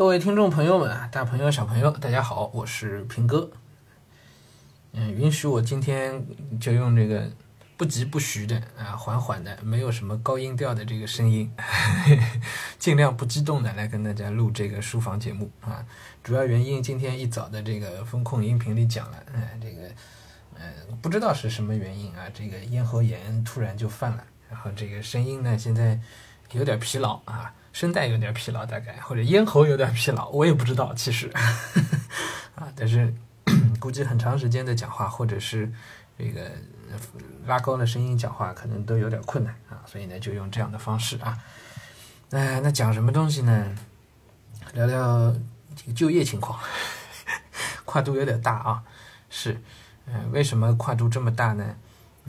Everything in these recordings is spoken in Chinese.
各位听众朋友们啊，大朋友小朋友，大家好，我是平哥。嗯，允许我今天就用这个不急不徐的啊，缓缓的，没有什么高音调的这个声音，尽量不激动的来跟大家录这个书房节目啊。主要原因今天一早的这个风控音频里讲了，哎，这个嗯，不知道是什么原因啊，这个咽喉炎突然就犯了，然后这个声音呢现在有点疲劳啊。声带有点疲劳，大概或者咽喉有点疲劳，我也不知道，其实 啊，但是 估计很长时间的讲话，或者是这个拉高了声音讲话，可能都有点困难啊，所以呢，就用这样的方式啊。哎，那讲什么东西呢？聊聊这个就业情况，跨度有点大啊。是，嗯，为什么跨度这么大呢？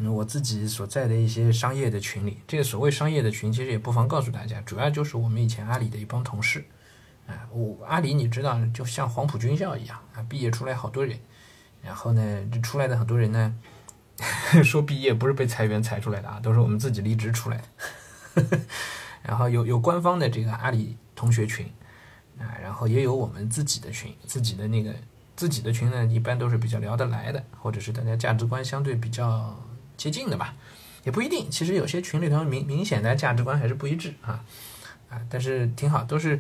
我自己所在的一些商业的群里，这个所谓商业的群，其实也不妨告诉大家，主要就是我们以前阿里的一帮同事。啊，我阿里你知道，就像黄埔军校一样啊，毕业出来好多人，然后呢，这出来的很多人呢，说毕业不是被裁员裁出来的啊，都是我们自己离职出来的。然后有有官方的这个阿里同学群啊，然后也有我们自己的群，自己的那个自己的群呢，一般都是比较聊得来的，或者是大家价值观相对比较。接近的吧，也不一定。其实有些群里头明明显的价值观还是不一致啊啊，但是挺好，都是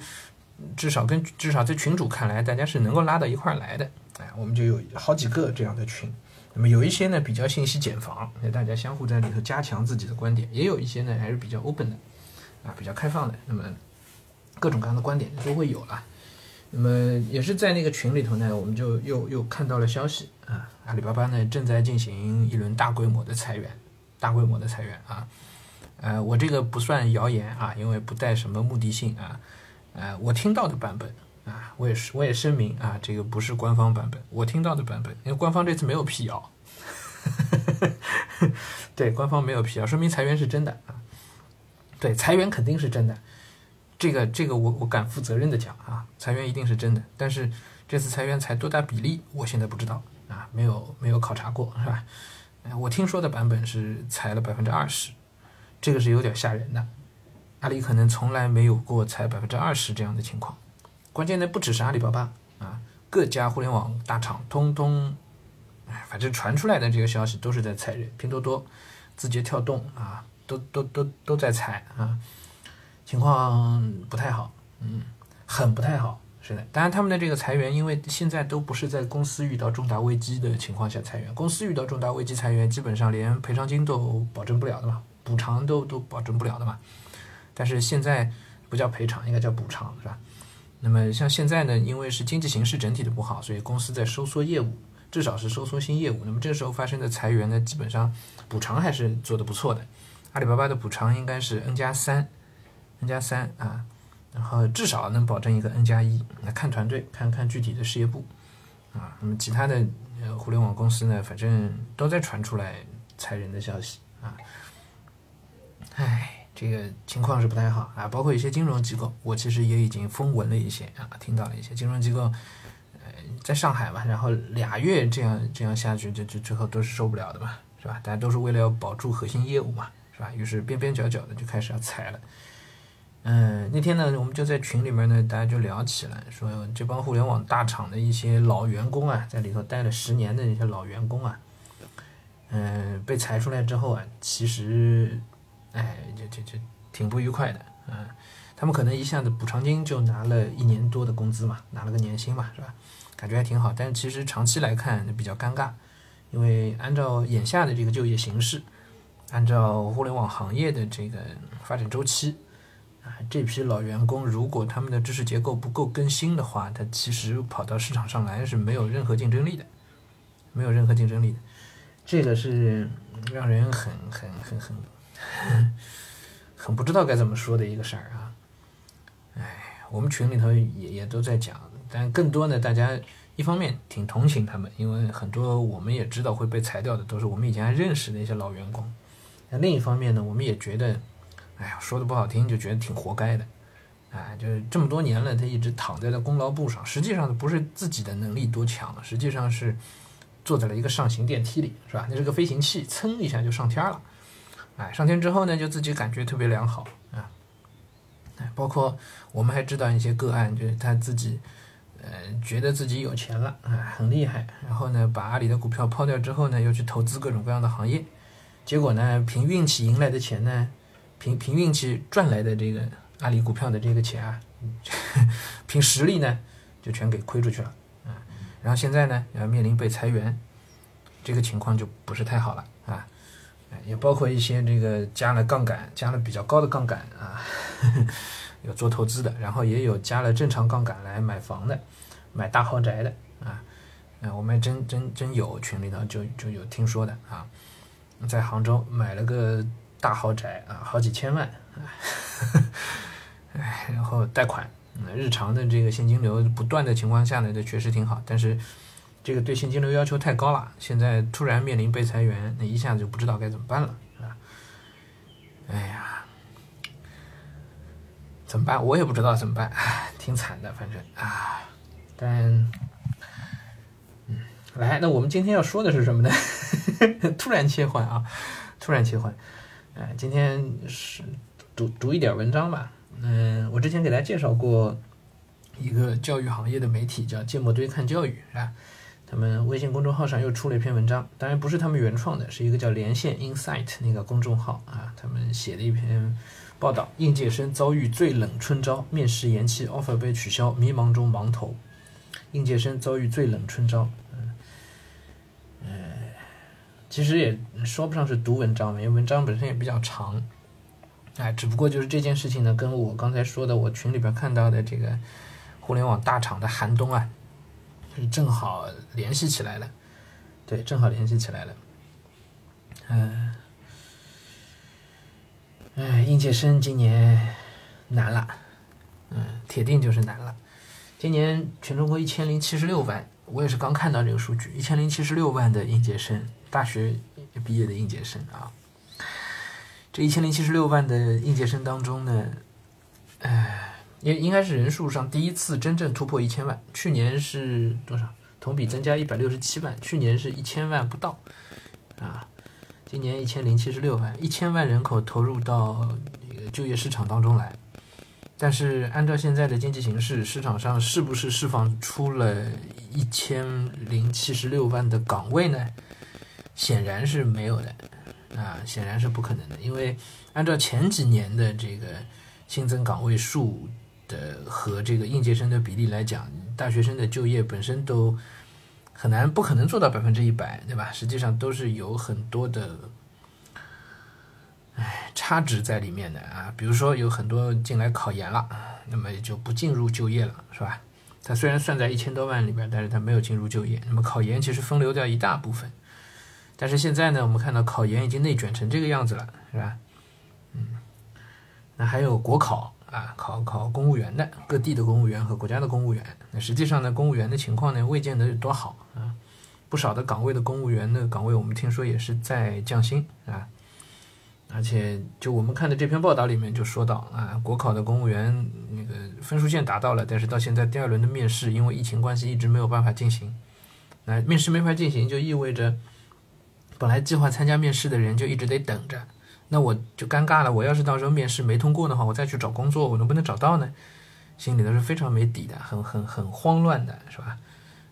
至少跟至少在群主看来，大家是能够拉到一块儿来的。哎，我们就有好几个这样的群。那么有一些呢比较信息茧房，那大家相互在里头加强自己的观点；也有一些呢还是比较 open 的啊，比较开放的。那么各种各样的观点都会有了。那么也是在那个群里头呢，我们就又又看到了消息。阿里巴巴呢正在进行一轮大规模的裁员，大规模的裁员啊，呃，我这个不算谣言啊，因为不带什么目的性啊，呃，我听到的版本啊，我也是我也声明啊，这个不是官方版本，我听到的版本，因为官方这次没有辟谣，对，官方没有辟谣，说明裁员是真的啊，对，裁员肯定是真的，这个这个我我敢负责任的讲啊，裁员一定是真的，但是这次裁员裁多大比例，我现在不知道。啊，没有没有考察过是吧？我听说的版本是裁了百分之二十，这个是有点吓人的。阿里可能从来没有过裁百分之二十这样的情况。关键呢，不只是阿里巴巴啊，各家互联网大厂通通，哎，反正传出来的这个消息都是在裁人。拼多多、字节跳动啊，都都都都在裁啊，情况不太好，嗯，很不太好。是的，当然他们的这个裁员，因为现在都不是在公司遇到重大危机的情况下裁员，公司遇到重大危机裁员，基本上连赔偿金都保证不了的嘛，补偿都都保证不了的嘛。但是现在不叫赔偿，应该叫补偿，是吧？那么像现在呢，因为是经济形势整体的不好，所以公司在收缩业务，至少是收缩新业务。那么这时候发生的裁员呢，基本上补偿还是做得不错的。阿里巴巴的补偿应该是 N 加三，N 加三啊。然后至少能保证一个 N 加一，那看团队，看看具体的事业部，啊，那么其他的呃互联网公司呢，反正都在传出来裁人的消息啊，唉，这个情况是不太好啊，包括一些金融机构，我其实也已经风闻了一些啊，听到了一些金融机构，呃，在上海嘛，然后俩月这样这样下去，就就最后都是受不了的嘛，是吧？大家都是为了要保住核心业务嘛，是吧？于是边边角角的就开始要裁了。嗯，那天呢，我们就在群里面呢，大家就聊起来，说这帮互联网大厂的一些老员工啊，在里头待了十年的那些老员工啊，嗯，被裁出来之后啊，其实，哎，就就就挺不愉快的啊。他们可能一下子补偿金就拿了一年多的工资嘛，拿了个年薪嘛，是吧？感觉还挺好，但是其实长期来看比较尴尬，因为按照眼下的这个就业形势，按照互联网行业的这个发展周期。啊，这批老员工如果他们的知识结构不够更新的话，他其实跑到市场上来是没有任何竞争力的，没有任何竞争力的，这个是让人很很很很 很不知道该怎么说的一个事儿啊。哎，我们群里头也也都在讲，但更多呢，大家一方面挺同情他们，因为很多我们也知道会被裁掉的都是我们以前还认识的一些老员工。那另一方面呢，我们也觉得。哎呀，说的不好听，就觉得挺活该的，哎，就是这么多年了，他一直躺在了功劳簿上，实际上不是自己的能力多强，实际上是坐在了一个上行电梯里，是吧？那是个飞行器，噌一下就上天了，哎，上天之后呢，就自己感觉特别良好啊，哎包括我们还知道一些个案，就是他自己，呃，觉得自己有钱了啊，很厉害，然后呢，把阿里的股票抛掉之后呢，又去投资各种各样的行业，结果呢，凭运气赢来的钱呢，凭凭运气赚来的这个阿里股票的这个钱啊，凭实力呢，就全给亏出去了啊，然后现在呢，要面临被裁员，这个情况就不是太好了啊。也包括一些这个加了杠杆、加了比较高的杠杆啊，有做投资的，然后也有加了正常杠杆来买房的、买大豪宅的啊。啊，我们真真真有群里头就就有听说的啊，在杭州买了个大豪宅啊，好几千万，哎，然后贷款，日常的这个现金流不断的情况下呢，这确实挺好，但是。这个对现金流要求太高了，现在突然面临被裁员，那一下子就不知道该怎么办了，是吧？哎呀，怎么办？我也不知道怎么办，挺惨的，反正啊。但，来，那我们今天要说的是什么呢？突然切换啊，突然切换。哎，今天是读读一点文章吧。嗯，我之前给大家介绍过一个教育行业的媒体，叫芥末堆看教育，是吧？他们微信公众号上又出了一篇文章，当然不是他们原创的，是一个叫连线 Insight 那个公众号啊，他们写的一篇报道：应届生遭遇最冷春招，面试延期，offer 被取消，迷茫中盲投。应届生遭遇最冷春招，其实也说不上是读文章，因为文章本身也比较长，哎，只不过就是这件事情呢，跟我刚才说的我群里边看到的这个互联网大厂的寒冬啊。是正好联系起来了，对，正好联系起来了。嗯，哎，应届生今年难了，嗯，铁定就是难了。今年全中国一千零七十六万，我也是刚看到这个数据，一千零七十六万的应届生，大学毕业的应届生啊。这一千零七十六万的应届生当中呢，哎。应应该是人数上第一次真正突破一千万，去年是多少？同比增加一百六十七万，去年是一千万不到，啊，今年一千零七十六万，一千万人口投入到就业市场当中来，但是按照现在的经济形势，市场上是不是释放出了一千零七十六万的岗位呢？显然是没有的，啊，显然是不可能的，因为按照前几年的这个新增岗位数。的和这个应届生的比例来讲，大学生的就业本身都很难，不可能做到百分之一百，对吧？实际上都是有很多的，唉，差值在里面的啊。比如说有很多进来考研了，那么也就不进入就业了，是吧？他虽然算在一千多万里边，但是他没有进入就业。那么考研其实分流掉一大部分，但是现在呢，我们看到考研已经内卷成这个样子了，是吧？嗯，那还有国考。啊，考考公务员的各地的公务员和国家的公务员，那实际上呢，公务员的情况呢，未见得有多好啊。不少的岗位的公务员的岗位，我们听说也是在降薪啊。而且，就我们看的这篇报道里面就说到啊，国考的公务员那个分数线达到了，但是到现在第二轮的面试因为疫情关系一直没有办法进行。那面试没法进行，就意味着本来计划参加面试的人就一直得等着。那我就尴尬了。我要是到时候面试没通过的话，我再去找工作，我能不能找到呢？心里都是非常没底的，很很很慌乱的，是吧？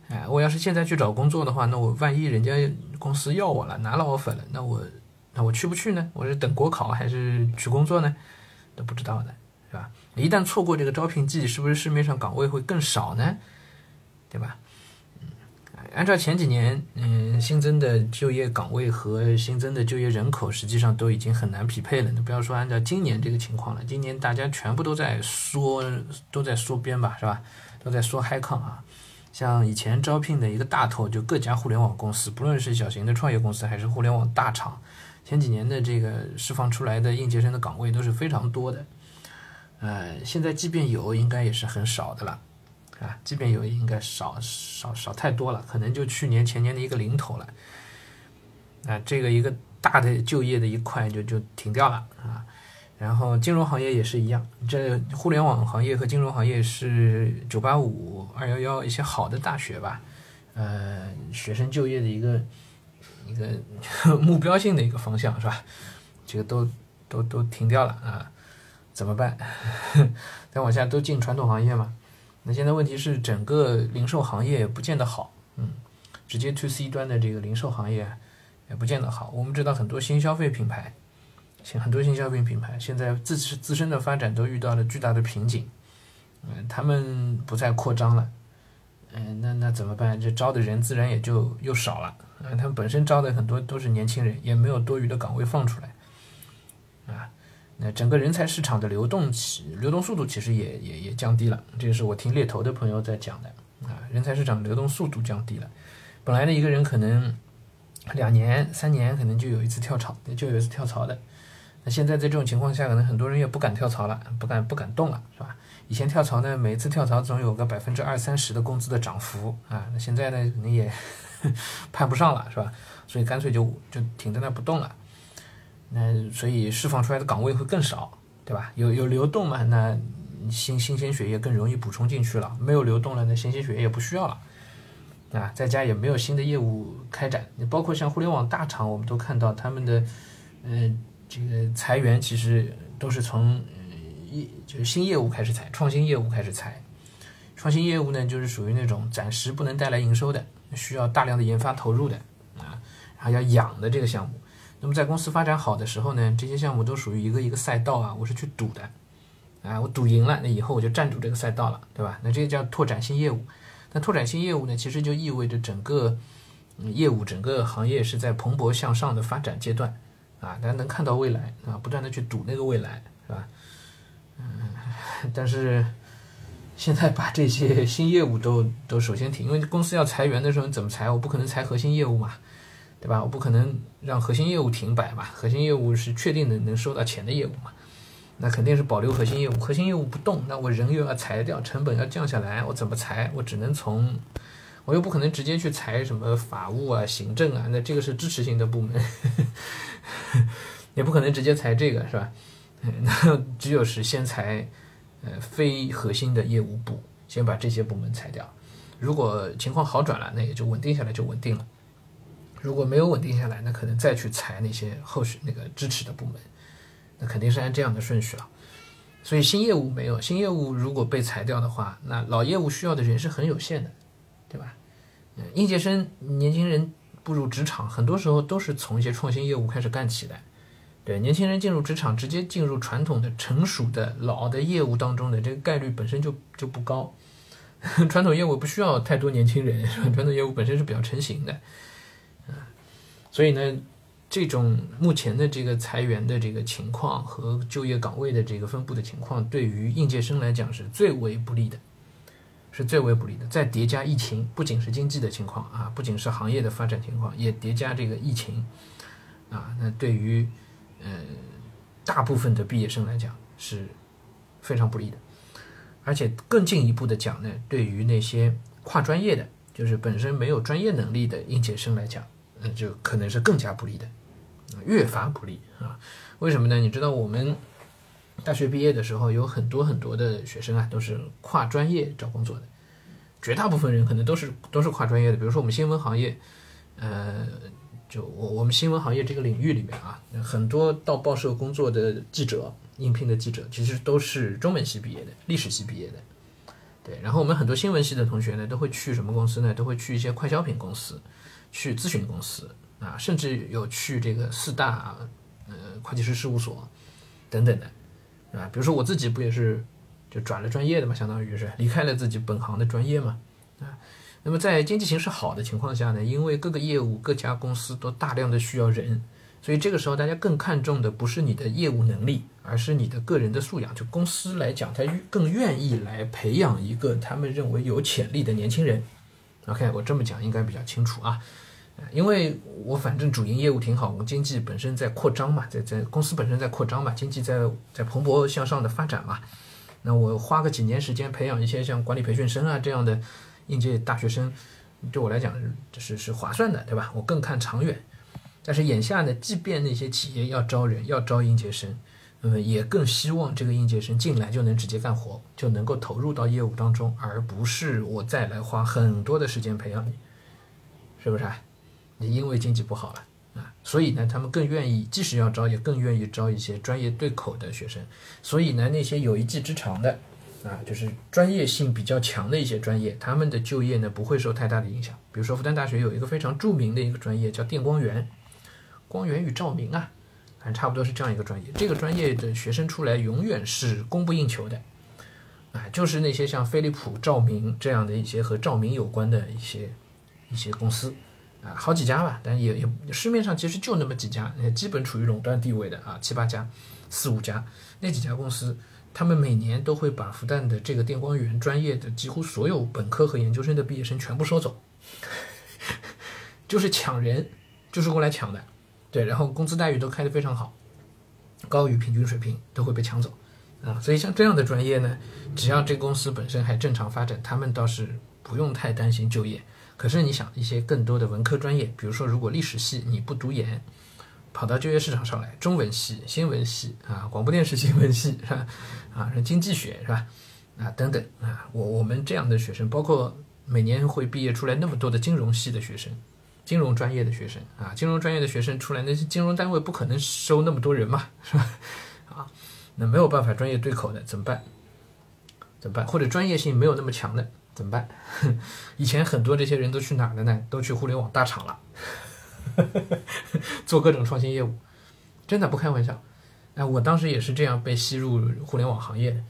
哎，我要是现在去找工作的话，那我万一人家公司要我了，拿了 offer 了，那我那我去不去呢？我是等国考还是去工作呢？都不知道的，是吧？一旦错过这个招聘季，是不是市面上岗位会更少呢？对吧？按照前几年，嗯，新增的就业岗位和新增的就业人口，实际上都已经很难匹配了。你不要说按照今年这个情况了，今年大家全部都在缩，都在缩编吧，是吧？都在缩 high 抗啊。像以前招聘的一个大头，就各家互联网公司，不论是小型的创业公司还是互联网大厂，前几年的这个释放出来的应届生的岗位都是非常多的。呃，现在即便有，应该也是很少的了。啊，这边有，应该少少少太多了，可能就去年前年的一个零头了。啊，这个一个大的就业的一块就就停掉了啊。然后金融行业也是一样，这互联网行业和金融行业是九八五、二幺幺一些好的大学吧，呃，学生就业的一个一个 目标性的一个方向是吧？这个都都都停掉了啊。怎么办？再往下都进传统行业嘛？那现在问题是整个零售行业也不见得好，嗯，直接 to C 端的这个零售行业也不见得好。我们知道很多新消费品牌，像很多新消费品牌现在自自身的发展都遇到了巨大的瓶颈，嗯，他们不再扩张了，嗯，那那怎么办？这招的人自然也就又少了，嗯，他们本身招的很多都是年轻人，也没有多余的岗位放出来，啊。那整个人才市场的流动起流动速度其实也也也降低了，这个是我听猎头的朋友在讲的啊，人才市场流动速度降低了，本来呢一个人可能两年三年可能就有一次跳槽，就有一次跳槽的，那现在在这种情况下，可能很多人也不敢跳槽了，不敢不敢动了，是吧？以前跳槽呢，每一次跳槽总有个百分之二三十的工资的涨幅啊，那现在呢可能也 攀不上了，是吧？所以干脆就就停在那不动了。那所以释放出来的岗位会更少，对吧？有有流动嘛？那新新鲜血液更容易补充进去了。没有流动了，那新鲜血液也不需要了，啊，在家也没有新的业务开展。你包括像互联网大厂，我们都看到他们的，嗯，这个裁员其实都是从一就是新业务开始裁，创新业务开始裁。创新业务呢，就是属于那种暂时不能带来营收的，需要大量的研发投入的啊，还要养的这个项目。那么在公司发展好的时候呢，这些项目都属于一个一个赛道啊，我是去赌的，啊，我赌赢了，那以后我就占住这个赛道了，对吧？那这个叫拓展新业务。那拓展新业务呢，其实就意味着整个业务、整个行业是在蓬勃向上的发展阶段，啊，大家能看到未来啊，不断的去赌那个未来，是吧？嗯，但是现在把这些新业务都都首先停，因为公司要裁员的时候你怎么裁？我不可能裁核心业务嘛。对吧？我不可能让核心业务停摆嘛，核心业务是确定的能收到钱的业务嘛，那肯定是保留核心业务。核心业务不动，那我人又要裁掉，成本要降下来，我怎么裁？我只能从，我又不可能直接去裁什么法务啊、行政啊，那这个是支持性的部门，也不可能直接裁这个是吧？那只有是先裁，呃，非核心的业务部，先把这些部门裁掉。如果情况好转了，那也就稳定下来，就稳定了。如果没有稳定下来，那可能再去裁那些后续那个支持的部门，那肯定是按这样的顺序了。所以新业务没有新业务，如果被裁掉的话，那老业务需要的人是很有限的，对吧？嗯，应届生年轻人步入职场，很多时候都是从一些创新业务开始干起的。对，年轻人进入职场，直接进入传统的成熟的老的业务当中的这个概率本身就就不高。传统业务不需要太多年轻人，传统业务本身是比较成型的。所以呢，这种目前的这个裁员的这个情况和就业岗位的这个分布的情况，对于应届生来讲是最为不利的，是最为不利的。再叠加疫情，不仅是经济的情况啊，不仅是行业的发展情况，也叠加这个疫情啊，那对于呃大部分的毕业生来讲是非常不利的。而且更进一步的讲呢，对于那些跨专业的，就是本身没有专业能力的应届生来讲。那就可能是更加不利的，越发不利啊！为什么呢？你知道我们大学毕业的时候，有很多很多的学生啊，都是跨专业找工作的，绝大部分人可能都是都是跨专业的。比如说我们新闻行业，呃，就我我们新闻行业这个领域里面啊，很多到报社工作的记者，应聘的记者，其实都是中文系毕业的，历史系毕业的。对，然后我们很多新闻系的同学呢，都会去什么公司呢？都会去一些快消品公司。去咨询公司啊，甚至有去这个四大呃会计师事务所等等的，啊，比如说我自己不也是就转了专业的嘛，相当于是离开了自己本行的专业嘛，啊，那么在经济形势好的情况下呢，因为各个业务各家公司都大量的需要人，所以这个时候大家更看重的不是你的业务能力，而是你的个人的素养。就公司来讲，他更愿意来培养一个他们认为有潜力的年轻人。OK，我这么讲应该比较清楚啊，因为我反正主营业务挺好，我们经济本身在扩张嘛，在在公司本身在扩张嘛，经济在在蓬勃向上的发展嘛，那我花个几年时间培养一些像管理培训生啊这样的应届大学生，对我来讲就是是划算的，对吧？我更看长远。但是眼下呢，即便那些企业要招人，要招应届生。嗯，也更希望这个应届生进来就能直接干活，就能够投入到业务当中，而不是我再来花很多的时间培养你，是不是啊？你因为经济不好了啊，所以呢，他们更愿意，即使要招，也更愿意招一些专业对口的学生。所以呢，那些有一技之长的，啊，就是专业性比较强的一些专业，他们的就业呢不会受太大的影响。比如说，复旦大学有一个非常著名的一个专业叫电光源，光源与照明啊，反正差不多是这样一个专业。这个专业的学生出来永远是供不应求的。啊，就是那些像飞利浦、照明这样的一些和照明有关的一些一些公司，啊，好几家吧，但也也市面上其实就那么几家，基本处于垄断地位的啊，七八家、四五家，那几家公司，他们每年都会把复旦的这个电光源专业的几乎所有本科和研究生的毕业生全部收走，就是抢人，就是过来抢的，对，然后工资待遇都开得非常好，高于平均水平，都会被抢走。啊，所以像这样的专业呢，只要这公司本身还正常发展，他们倒是不用太担心就业。可是你想，一些更多的文科专业，比如说如果历史系你不读研，跑到就业市场上来，中文系、新闻系啊，广播电视新闻系是吧？啊，经济学是吧？啊，等等啊，我我们这样的学生，包括每年会毕业出来那么多的金融系的学生，金融专业的学生啊，金融专业的学生出来，那些金融单位不可能收那么多人嘛，是吧？啊。那没有办法专业对口的怎么办？怎么办？或者专业性没有那么强的怎么办？以前很多这些人都去哪儿了呢？都去互联网大厂了，做各种创新业务，真的不开玩笑。哎，我当时也是这样被吸入互联网行业的。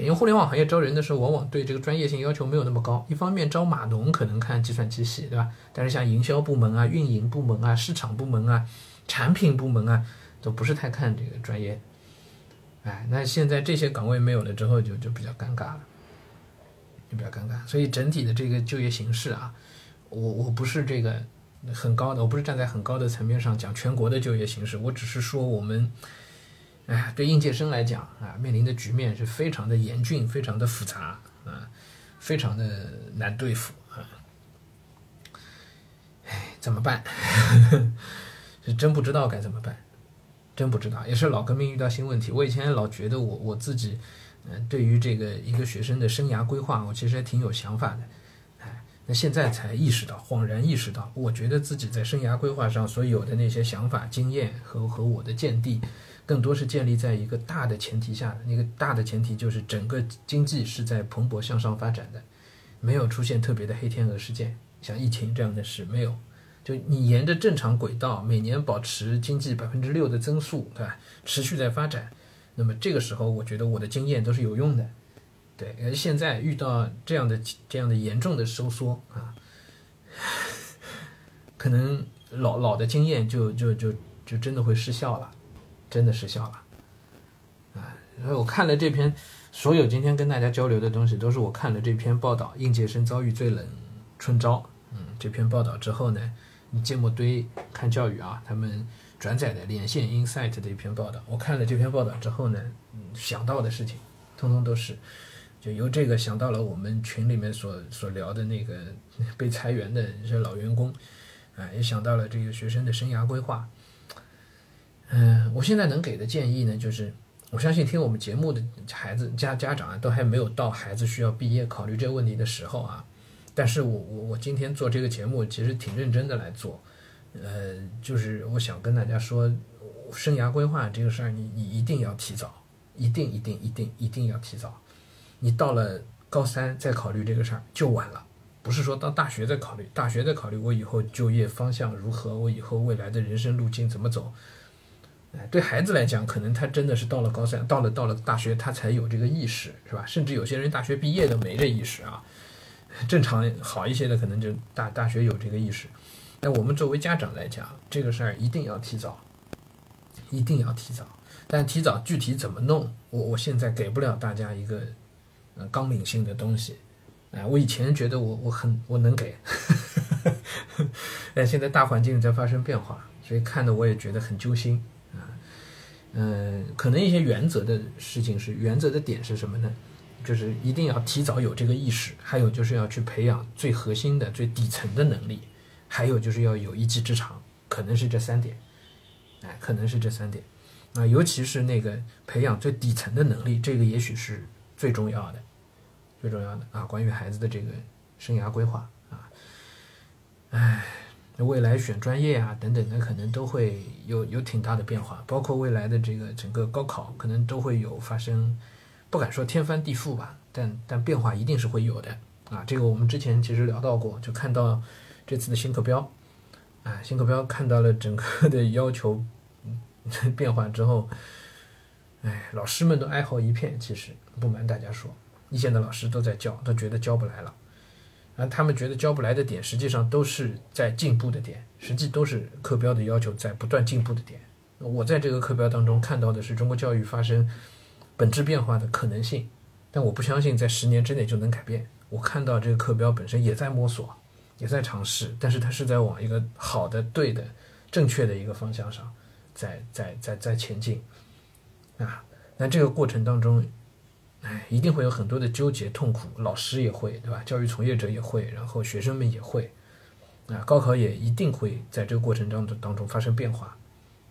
因为互联网行业招人的时候，往往对这个专业性要求没有那么高。一方面招码农可能看计算机系，对吧？但是像营销部门啊、运营部门啊、市场部门啊、产品部门啊，都不是太看这个专业。哎，那现在这些岗位没有了之后，就就比较尴尬了，就比较尴尬。所以整体的这个就业形势啊，我我不是这个很高的，我不是站在很高的层面上讲全国的就业形势，我只是说我们，哎，对应届生来讲啊，面临的局面是非常的严峻，非常的复杂啊，非常的难对付啊。哎，怎么办？是真不知道该怎么办。真不知道，也是老革命遇到新问题。我以前老觉得我我自己，嗯，对于这个一个学生的生涯规划，我其实还挺有想法的，哎，那现在才意识到，恍然意识到，我觉得自己在生涯规划上所有的那些想法、经验和和我的见地，更多是建立在一个大的前提下的。那个大的前提就是整个经济是在蓬勃向上发展的，没有出现特别的黑天鹅事件，像疫情这样的事没有。就你沿着正常轨道，每年保持经济百分之六的增速，对吧？持续在发展，那么这个时候，我觉得我的经验都是有用的，对。而现在遇到这样的这样的严重的收缩啊，可能老老的经验就就就就真的会失效了，真的失效了，啊。所以我看了这篇，所有今天跟大家交流的东西，都是我看了这篇报道，应届生遭遇最冷春招，嗯，这篇报道之后呢。你芥末堆看教育啊，他们转载的连线 Insight 的一篇报道，我看了这篇报道之后呢，想到的事情，通通都是，就由这个想到了我们群里面所所聊的那个被裁员的一些老员工，啊，也想到了这个学生的生涯规划。嗯，我现在能给的建议呢，就是我相信听我们节目的孩子家家长啊，都还没有到孩子需要毕业考虑这个问题的时候啊。但是我我我今天做这个节目其实挺认真的来做，呃，就是我想跟大家说，生涯规划这个事儿，你你一定要提早，一定一定一定一定要提早，你到了高三再考虑这个事儿就晚了，不是说到大学再考虑，大学再考虑我以后就业方向如何，我以后未来的人生路径怎么走，哎对孩子来讲，可能他真的是到了高三，到了到了大学，他才有这个意识，是吧？甚至有些人大学毕业都没这意识啊。正常好一些的，可能就大大学有这个意识。那我们作为家长来讲，这个事儿一定要提早，一定要提早。但提早具体怎么弄，我我现在给不了大家一个呃纲领性的东西。哎，我以前觉得我我很我能给，但现在大环境在发生变化，所以看的我也觉得很揪心嗯，可能一些原则的事情是原则的点是什么呢？就是一定要提早有这个意识，还有就是要去培养最核心的、最底层的能力，还有就是要有一技之长，可能是这三点，哎，可能是这三点，啊，尤其是那个培养最底层的能力，这个也许是最重要的，最重要的啊，关于孩子的这个生涯规划啊，哎，未来选专业啊等等的，可能都会有有挺大的变化，包括未来的这个整个高考，可能都会有发生，不敢说天翻地覆吧，但但变化一定是会有的啊。这个我们之前其实聊到过，就看到这次的新课标，啊，新课标看到了整个的要求变化之后，哎，老师们都哀嚎一片。其实不瞒大家说，一线的老师都在教，都觉得教不来了。啊，他们觉得教不来的点，实际上都是在进步的点，实际都是课标的要求在不断进步的点。我在这个课标当中看到的是中国教育发生本质变化的可能性，但我不相信在十年之内就能改变。我看到这个课标本身也在摸索，也在尝试，但是它是在往一个好的、对的、正确的一个方向上在在在在前进。啊，那这个过程当中。哎，一定会有很多的纠结痛苦，老师也会，对吧？教育从业者也会，然后学生们也会，啊，高考也一定会在这个过程当中当中发生变化，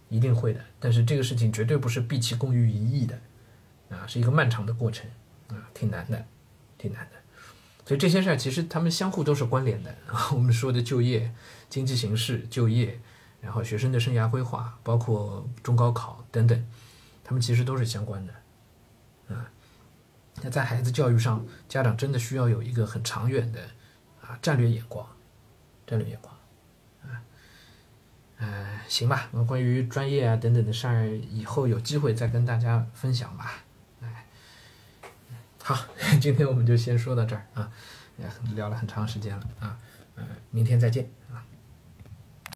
一定会的。但是这个事情绝对不是毕其功于一役的，啊，是一个漫长的过程，啊，挺难的，挺难的。所以这些事儿其实他们相互都是关联的啊。我们说的就业、经济形势、就业，然后学生的生涯规划，包括中高考等等，他们其实都是相关的，那在孩子教育上，家长真的需要有一个很长远的啊战略眼光，战略眼光，啊，嗯，行吧，那关于专业啊等等的事儿，以后有机会再跟大家分享吧，哎，好，今天我们就先说到这儿啊，也聊了很长时间了啊，嗯，明天再见啊。